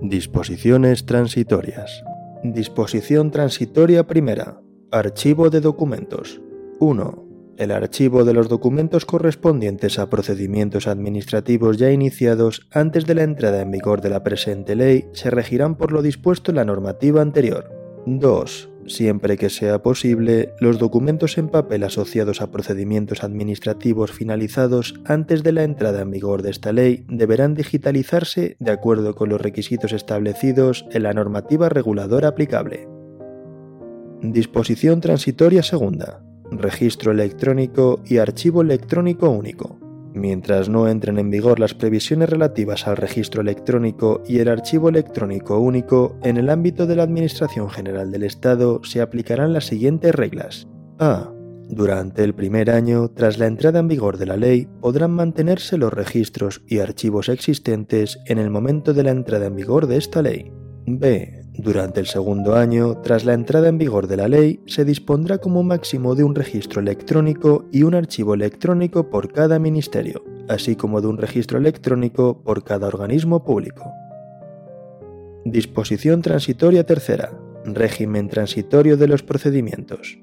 Disposiciones transitorias. Disposición transitoria primera. Archivo de documentos. 1. El archivo de los documentos correspondientes a procedimientos administrativos ya iniciados antes de la entrada en vigor de la presente ley se regirán por lo dispuesto en la normativa anterior. 2. Siempre que sea posible, los documentos en papel asociados a procedimientos administrativos finalizados antes de la entrada en vigor de esta ley deberán digitalizarse de acuerdo con los requisitos establecidos en la normativa reguladora aplicable. Disposición transitoria segunda. Registro electrónico y archivo electrónico único. Mientras no entren en vigor las previsiones relativas al registro electrónico y el archivo electrónico único, en el ámbito de la Administración General del Estado se aplicarán las siguientes reglas. A. Durante el primer año, tras la entrada en vigor de la ley, podrán mantenerse los registros y archivos existentes en el momento de la entrada en vigor de esta ley. B. Durante el segundo año, tras la entrada en vigor de la ley, se dispondrá como máximo de un registro electrónico y un archivo electrónico por cada ministerio, así como de un registro electrónico por cada organismo público. Disposición transitoria tercera. Régimen transitorio de los procedimientos.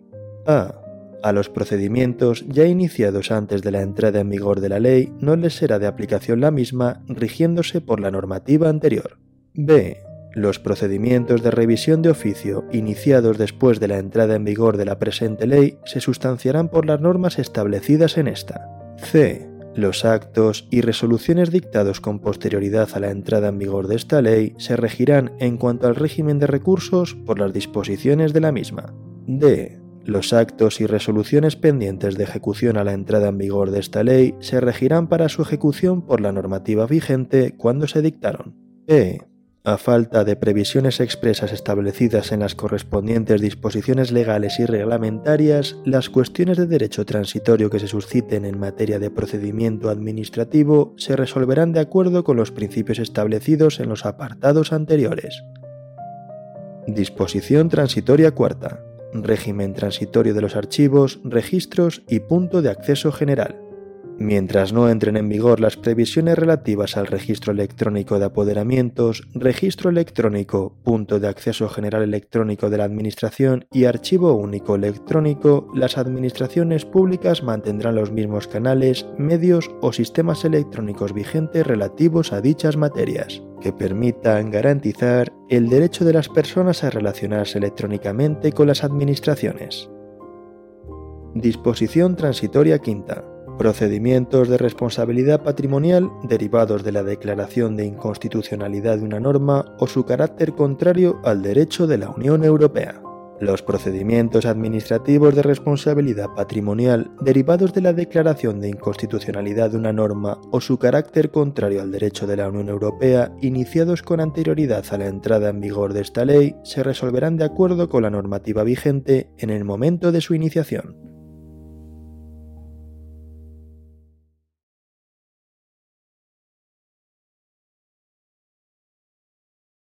A. A los procedimientos ya iniciados antes de la entrada en vigor de la ley no les será de aplicación la misma rigiéndose por la normativa anterior. B. Los procedimientos de revisión de oficio iniciados después de la entrada en vigor de la presente ley se sustanciarán por las normas establecidas en esta. C. Los actos y resoluciones dictados con posterioridad a la entrada en vigor de esta ley se regirán en cuanto al régimen de recursos por las disposiciones de la misma. D. Los actos y resoluciones pendientes de ejecución a la entrada en vigor de esta ley se regirán para su ejecución por la normativa vigente cuando se dictaron. E. A falta de previsiones expresas establecidas en las correspondientes disposiciones legales y reglamentarias, las cuestiones de derecho transitorio que se susciten en materia de procedimiento administrativo se resolverán de acuerdo con los principios establecidos en los apartados anteriores. Disposición transitoria cuarta. Régimen transitorio de los archivos, registros y punto de acceso general. Mientras no entren en vigor las previsiones relativas al registro electrónico de apoderamientos, registro electrónico, punto de acceso general electrónico de la Administración y archivo único electrónico, las administraciones públicas mantendrán los mismos canales, medios o sistemas electrónicos vigentes relativos a dichas materias, que permitan garantizar el derecho de las personas a relacionarse electrónicamente con las administraciones. Disposición transitoria quinta procedimientos de responsabilidad patrimonial derivados de la declaración de inconstitucionalidad de una norma o su carácter contrario al derecho de la Unión Europea. Los procedimientos administrativos de responsabilidad patrimonial derivados de la declaración de inconstitucionalidad de una norma o su carácter contrario al derecho de la Unión Europea iniciados con anterioridad a la entrada en vigor de esta ley se resolverán de acuerdo con la normativa vigente en el momento de su iniciación.